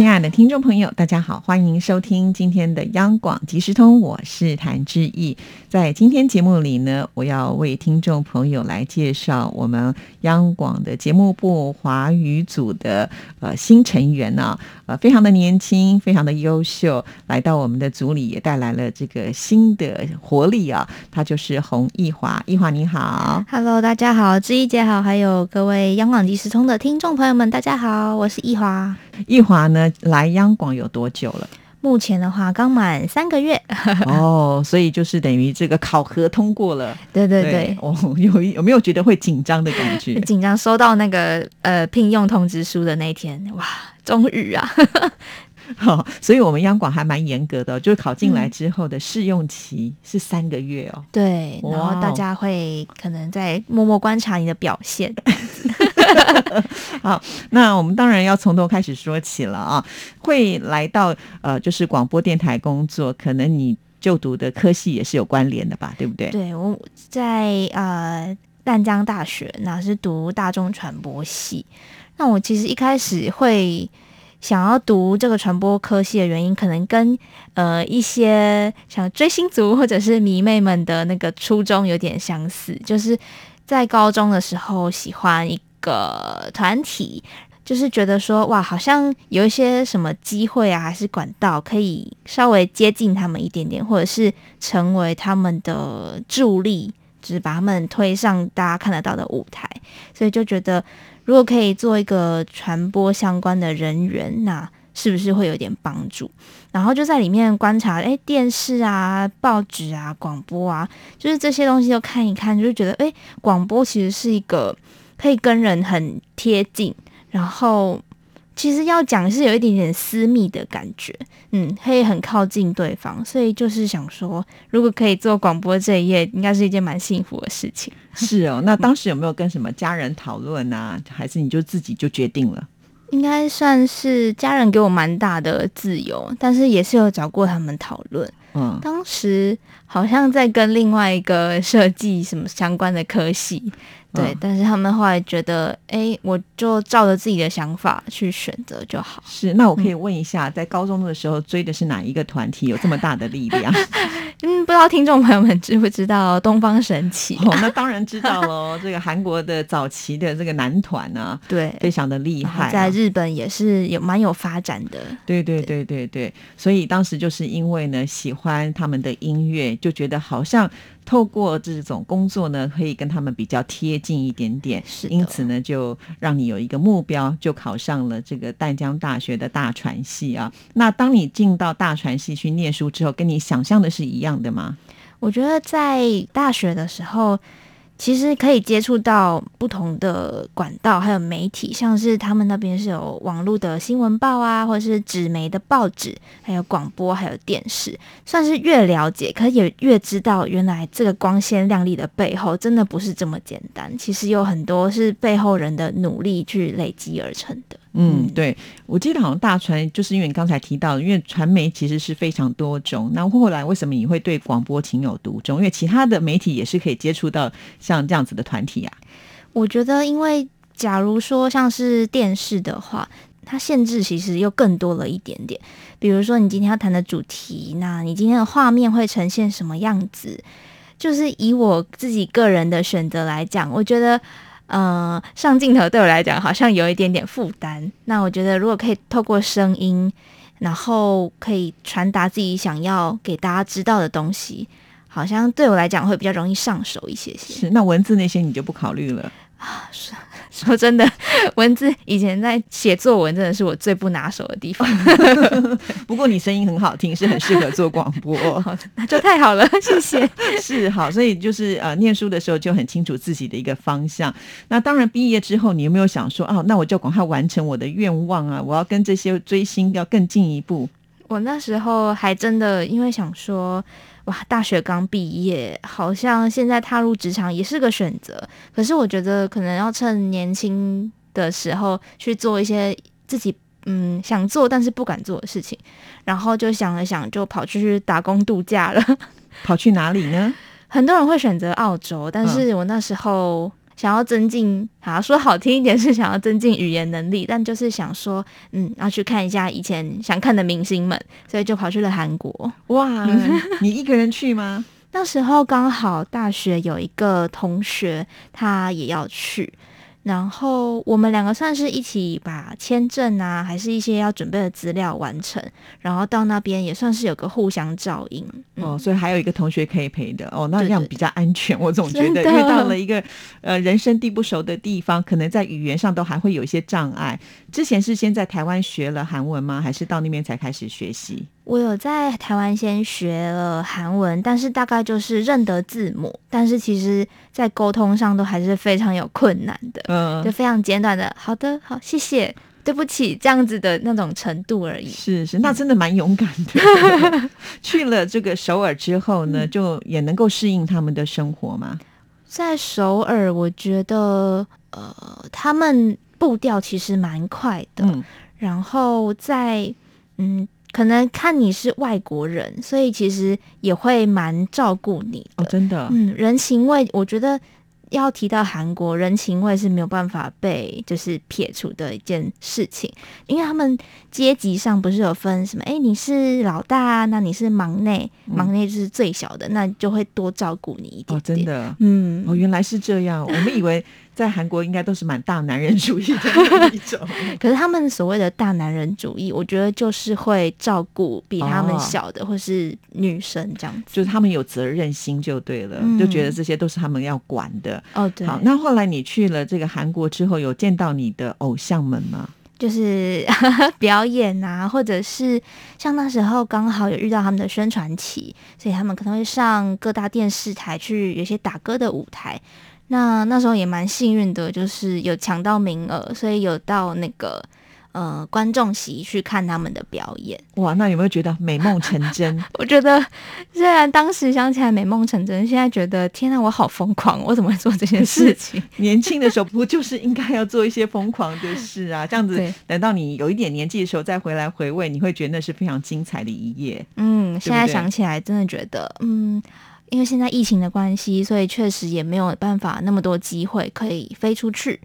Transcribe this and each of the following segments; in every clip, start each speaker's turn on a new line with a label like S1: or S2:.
S1: 亲爱的听众朋友，大家好，欢迎收听今天的央广即时通，我是谭志毅。在今天节目里呢，我要为听众朋友来介绍我们央广的节目部华语组的呃新成员呢，呃，非常的年轻，非常的优秀，来到我们的组里也带来了这个新的活力啊。他就是洪艺华，艺华你好
S2: ，Hello，大家好，志毅姐好，还有各位央广即时通的听众朋友们，大家好，我是艺华。
S1: 艺华呢？来央广有多久了？
S2: 目前的话，刚满三个月。
S1: 哦，所以就是等于这个考核通过了。
S2: 对对对，
S1: 哦，有有没有觉得会紧张的感觉？
S2: 紧张，收到那个呃聘用通知书的那天，哇，终于啊！
S1: 好，所以我们央广还蛮严格的，就是考进来之后的试用期是三个月哦。
S2: 对，然后大家会可能在默默观察你的表现。
S1: 好，那我们当然要从头开始说起了啊。会来到呃，就是广播电台工作，可能你就读的科系也是有关联的吧，对不对？
S2: 对，我在呃淡江大学，那是读大众传播系。那我其实一开始会想要读这个传播科系的原因，可能跟呃一些像追星族或者是迷妹们的那个初衷有点相似，就是在高中的时候喜欢一。个团体就是觉得说哇，好像有一些什么机会啊，还是管道可以稍微接近他们一点点，或者是成为他们的助力，就是把他们推上大家看得到的舞台。所以就觉得，如果可以做一个传播相关的人员，那是不是会有点帮助？然后就在里面观察，哎，电视啊、报纸啊、广播啊，就是这些东西都看一看，就觉得哎，广播其实是一个。可以跟人很贴近，然后其实要讲是有一点点私密的感觉，嗯，可以很靠近对方，所以就是想说，如果可以做广播这一页，应该是一件蛮幸福的事情。
S1: 是哦，那当时有没有跟什么家人讨论啊？还是你就自己就决定了？
S2: 应该算是家人给我蛮大的自由，但是也是有找过他们讨论。嗯，当时好像在跟另外一个设计什么相关的科系。对，但是他们后来觉得，哎，我就照着自己的想法去选择就好。
S1: 是，那我可以问一下，在高中的时候追的是哪一个团体，有这么大的力量？
S2: 嗯，不知道听众朋友们知不知道东方神起？
S1: 哦，那当然知道喽。这个韩国的早期的这个男团呢，
S2: 对，
S1: 非常的厉害，
S2: 在日本也是有蛮有发展的。
S1: 对对对对对，所以当时就是因为呢喜欢他们的音乐，就觉得好像。透过这种工作呢，可以跟他们比较贴近一点点，
S2: 是
S1: 因此呢，就让你有一个目标，就考上了这个淡江大学的大传系啊。那当你进到大传系去念书之后，跟你想象的是一样的吗？
S2: 我觉得在大学的时候。其实可以接触到不同的管道，还有媒体，像是他们那边是有网络的新闻报啊，或者是纸媒的报纸，还有广播，还有电视，算是越了解，可也越知道原来这个光鲜亮丽的背后，真的不是这么简单。其实有很多是背后人的努力去累积而成的。
S1: 嗯，对，我记得好像大传就是因为你刚才提到，因为传媒其实是非常多种。那后来为什么你会对广播情有独钟？因为其他的媒体也是可以接触到像这样子的团体啊。
S2: 我觉得，因为假如说像是电视的话，它限制其实又更多了一点点。比如说，你今天要谈的主题，那你今天的画面会呈现什么样子？就是以我自己个人的选择来讲，我觉得。呃，上镜头对我来讲好像有一点点负担。那我觉得，如果可以透过声音，然后可以传达自己想要给大家知道的东西，好像对我来讲会比较容易上手一些些。
S1: 是，那文字那些你就不考虑了
S2: 啊？说。说真的，文字以前在写作文真的是我最不拿手的地方。
S1: 不过你声音很好听，是很适合做广播，
S2: 那就太好了，谢谢。
S1: 是好，所以就是呃，念书的时候就很清楚自己的一个方向。那当然，毕业之后你有没有想说，哦，那我就赶快完成我的愿望啊？我要跟这些追星要更进一步。
S2: 我那时候还真的因为想说。哇，大学刚毕业，好像现在踏入职场也是个选择。可是我觉得可能要趁年轻的时候去做一些自己嗯想做但是不敢做的事情，然后就想了想，就跑去打工度假了。
S1: 跑去哪里呢？
S2: 很多人会选择澳洲，但是我那时候想要增进，好说好听一点是想要增进语言能力，但就是想说，嗯，要去看一下以前想看的明星们，所以就跑去了韩国。
S1: 哇，你一个人去吗？
S2: 那时候刚好大学有一个同学，他也要去。然后我们两个算是一起把签证啊，还是一些要准备的资料完成，然后到那边也算是有个互相照应
S1: 哦，所以还有一个同学可以陪的哦，那这样比较安全。我总觉得，因为到了一个呃人生地不熟的地方，可能在语言上都还会有一些障碍。之前是先在台湾学了韩文吗？还是到那边才开始学习？
S2: 我有在台湾先学了韩文，但是大概就是认得字母，但是其实在沟通上都还是非常有困难的，嗯，就非常简短的，好的，好，谢谢，对不起，这样子的那种程度而已。
S1: 是是，那真的蛮勇敢的。去了这个首尔之后呢，就也能够适应他们的生活吗？
S2: 在首尔，我觉得呃，他们步调其实蛮快的，嗯，然后在嗯。可能看你是外国人，所以其实也会蛮照顾你
S1: 的。哦，真的，
S2: 嗯，人情味，我觉得要提到韩国人情味是没有办法被就是撇除的一件事情，因为他们阶级上不是有分什么？哎，你是老大，那你是忙内，忙内就是最小的，那就会多照顾你一点。哦，
S1: 真的，嗯，哦，原来是这样，我们以为。在韩国应该都是蛮大男人主义的一种，
S2: 可是他们所谓的大男人主义，我觉得就是会照顾比他们小的或是女生这样子，
S1: 就是他们有责任心就对了，就觉得这些都是他们要管的。
S2: 哦，对。
S1: 好，那后来你去了这个韩国之后，有见到你的偶像们吗？
S2: 就是表演啊，或者是像那时候刚好有遇到他们的宣传期，所以他们可能会上各大电视台去有些打歌的舞台。那那时候也蛮幸运的，就是有抢到名额，所以有到那个呃观众席去看他们的表演。
S1: 哇，那有没有觉得美梦成真？
S2: 我觉得虽然当时想起来美梦成真，现在觉得天呐，我好疯狂，我怎么会做这件事情？
S1: 年轻的时候不就是应该要做一些疯狂的事啊？这样子，等到你有一点年纪的时候再回来回味，你会觉得那是非常精彩的一页。
S2: 嗯，现在想起来真的觉得，嗯。因为现在疫情的关系，所以确实也没有办法那么多机会可以飞出去。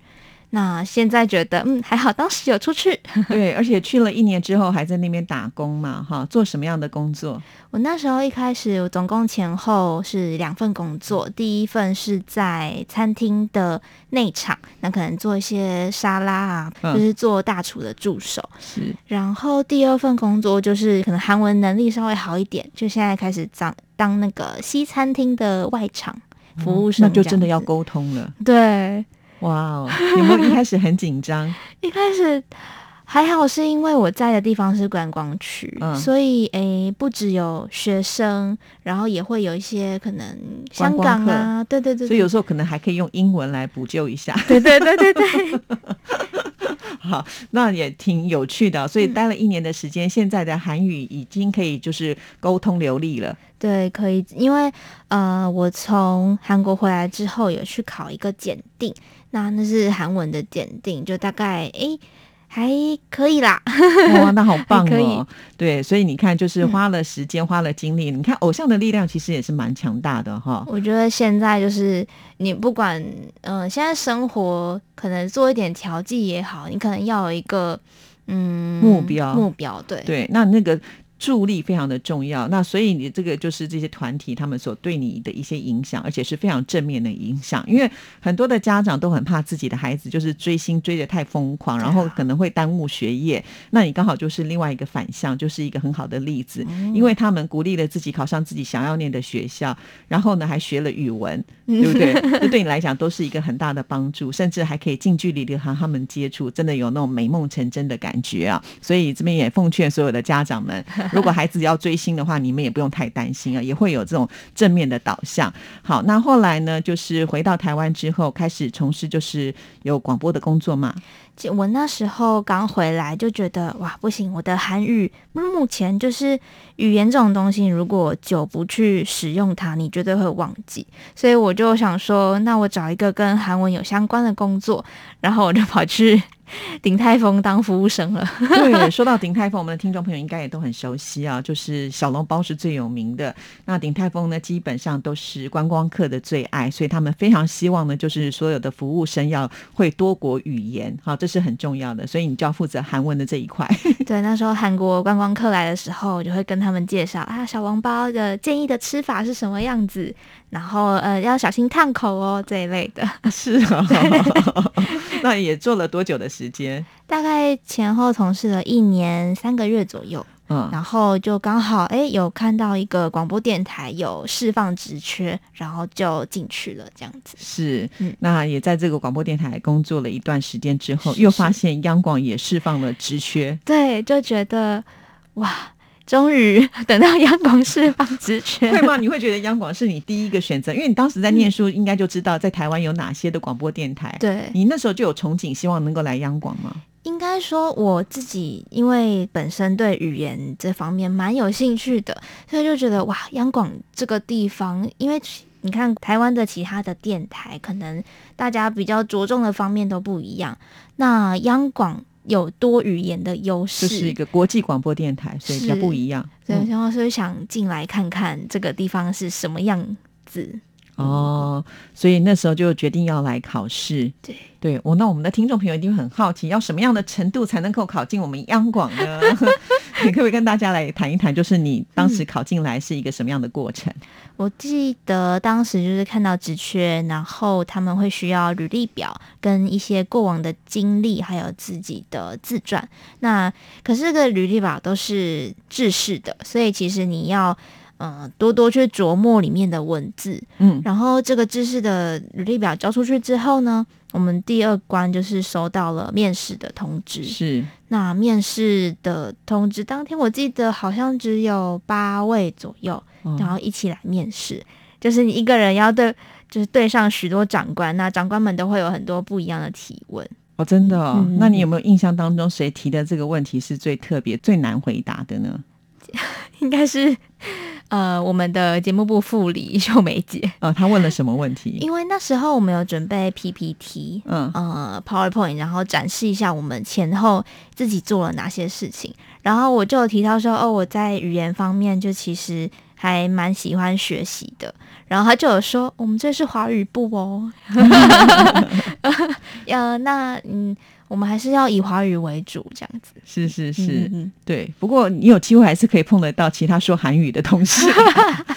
S2: 那现在觉得，嗯，还好当时有出去。
S1: 对，而且去了一年之后还在那边打工嘛，哈，做什么样的工作？
S2: 我那时候一开始，我总共前后是两份工作。第一份是在餐厅的内场，那可能做一些沙拉啊，就是做大厨的助手。
S1: 是。
S2: 然后第二份工作就是可能韩文能力稍微好一点，就现在开始当当那个西餐厅的外场服务生，
S1: 那就真的要沟通了。
S2: 对。
S1: 哇哦！有没有一开始很紧张？
S2: 一开始还好，是因为我在的地方是观光区，所以诶，不只有学生，然后也会有一些可能香港啊，对对对，
S1: 所以有时候可能还可以用英文来补救一下。
S2: 对对对对对。
S1: 好，那也挺有趣的。所以待了一年的时间，现在的韩语已经可以就是沟通流利了。
S2: 对，可以，因为呃，我从韩国回来之后有去考一个检定。那那是韩文的检定，就大概诶还可以啦。
S1: 哇，那好棒哦！对，所以你看，就是花了时间，花了精力。你看，偶像的力量其实也是蛮强大的哈。
S2: 我觉得现在就是你不管嗯，现在生活可能做一点调剂也好，你可能要有一个嗯
S1: 目标
S2: 目标。对
S1: 对，那那个。助力非常的重要，那所以你这个就是这些团体他们所对你的一些影响，而且是非常正面的影响。因为很多的家长都很怕自己的孩子就是追星追的太疯狂，然后可能会耽误学业。那你刚好就是另外一个反向，就是一个很好的例子。因为他们鼓励了自己考上自己想要念的学校，然后呢还学了语文，对不对？这对你来讲都是一个很大的帮助，甚至还可以近距离的和他们接触，真的有那种美梦成真的感觉啊！所以这边也奉劝所有的家长们。如果孩子要追星的话，你们也不用太担心啊，也会有这种正面的导向。好，那后来呢，就是回到台湾之后，开始从事就是有广播的工作嘛。
S2: 我那时候刚回来，就觉得哇，不行，我的韩语目前就是语言这种东西，如果久不去使用它，你绝对会忘记。所以我就想说，那我找一个跟韩文有相关的工作，然后我就跑去。鼎泰丰当服务生了。
S1: 对，说到鼎泰丰，我们的听众朋友应该也都很熟悉啊，就是小笼包是最有名的。那鼎泰丰呢，基本上都是观光客的最爱，所以他们非常希望呢，就是所有的服务生要会多国语言，好，这是很重要的。所以你就要负责韩文的这一块。
S2: 对，那时候韩国观光客来的时候，我就会跟他们介绍啊，小笼包的建议的吃法是什么样子，然后呃，要小心烫口哦这一类的。
S1: 是啊。那也做了多久的时间？
S2: 大概前后从事了一年三个月左右。嗯，然后就刚好哎，有看到一个广播电台有释放职缺，然后就进去了，这样子。
S1: 是，那也在这个广播电台工作了一段时间之后，又发现央广也释放了职缺。
S2: 对，就觉得哇。终于等到央广释放职权，
S1: 会吗？你会觉得央广是你第一个选择？因为你当时在念书，应该就知道在台湾有哪些的广播电台。
S2: 对，
S1: 你那时候就有憧憬，希望能够来央广吗？
S2: 应该说我自己，因为本身对语言这方面蛮有兴趣的，所以就觉得哇，央广这个地方，因为你看台湾的其他的电台，可能大家比较着重的方面都不一样，那央广。有多语言的优势，
S1: 就是一个国际广播电台，所以比较不一样。
S2: 对，然后所以想进来看看这个地方是什么样子。
S1: 哦，所以那时候就决定要来考试。
S2: 对，
S1: 对我那我们的听众朋友一定很好奇，要什么样的程度才能够考进我们央广呢？你可不可以跟大家来谈一谈，就是你当时考进来是一个什么样的过程？
S2: 我记得当时就是看到职缺，然后他们会需要履历表跟一些过往的经历，还有自己的自传。那可是这个履历表都是制式的，所以其实你要。嗯，多多去琢磨里面的文字，嗯，然后这个知识的履历表交出去之后呢，我们第二关就是收到了面试的通知。
S1: 是，
S2: 那面试的通知当天，我记得好像只有八位左右，然后一起来面试，就是你一个人要对，就是对上许多长官，那长官们都会有很多不一样的提问。
S1: 哦，真的哦，那你有没有印象当中谁提的这个问题是最特别、最难回答的呢？
S2: 应该是。呃，我们的节目部副理 秀梅姐，
S1: 呃，她问了什么问题？
S2: 因为那时候我们有准备 PPT，嗯，呃，PowerPoint，然后展示一下我们前后自己做了哪些事情。然后我就有提到说，哦，我在语言方面就其实还蛮喜欢学习的。然后他就有说，我们这是华语部哦，呃，那嗯。我们还是要以华语为主，这样子。
S1: 是是是，对。不过你有机会还是可以碰得到其他说韩语的同事。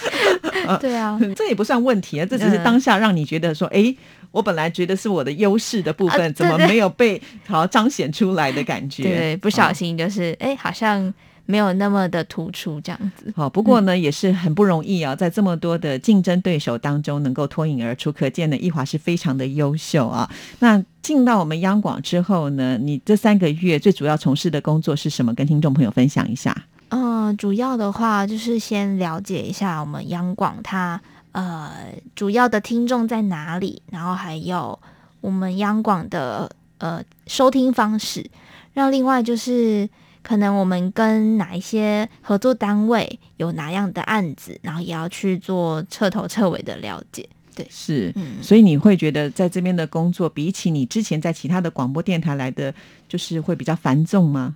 S2: 对啊，
S1: 这也不算问题啊，这只是当下让你觉得说，哎，我本来觉得是我的优势的部分，怎么没有被好彰显出来的感觉？
S2: 对，不小心就是，哎，好像。没有那么的突出，这样子。
S1: 好，不过呢，也是很不容易啊，在这么多的竞争对手当中，能够脱颖而出，可见呢，易华是非常的优秀啊。那进到我们央广之后呢，你这三个月最主要从事的工作是什么？跟听众朋友分享一下。
S2: 嗯，主要的话就是先了解一下我们央广它呃主要的听众在哪里，然后还有我们央广的呃收听方式。那另外就是。可能我们跟哪一些合作单位有哪样的案子，然后也要去做彻头彻尾的了解。对，
S1: 是，所以你会觉得在这边的工作，比起你之前在其他的广播电台来的，就是会比较繁重吗？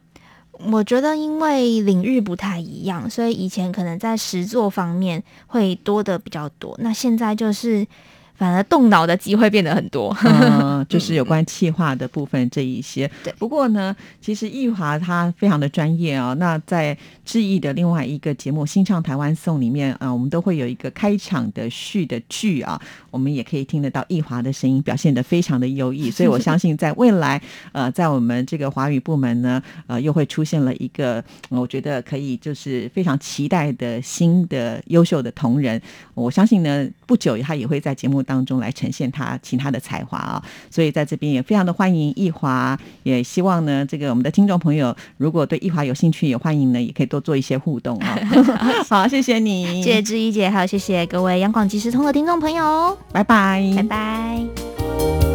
S2: 我觉得因为领域不太一样，所以以前可能在实作方面会多的比较多，那现在就是。反而动脑的机会变得很多，
S1: 嗯，就是有关气化的部分这一些。
S2: 对，
S1: 不过呢，其实易华他非常的专业啊。那在志毅的另外一个节目《新唱台湾颂》里面啊，我们都会有一个开场的序的剧啊。我们也可以听得到易华的声音，表现得非常的优异。所以我相信，在未来，呃，在我们这个华语部门呢，呃，又会出现了一个，我觉得可以就是非常期待的新的优秀的同仁。我相信呢，不久他也会在节目当中来呈现他其他的才华啊。所以在这边也非常的欢迎易华，也希望呢，这个我们的听众朋友如果对易华有兴趣，也欢迎呢，也可以多做一些互动啊。好，谢谢你，
S2: 谢谢志怡姐，还有谢谢各位央广即时通的听众朋友，
S1: 拜拜，
S2: 拜拜。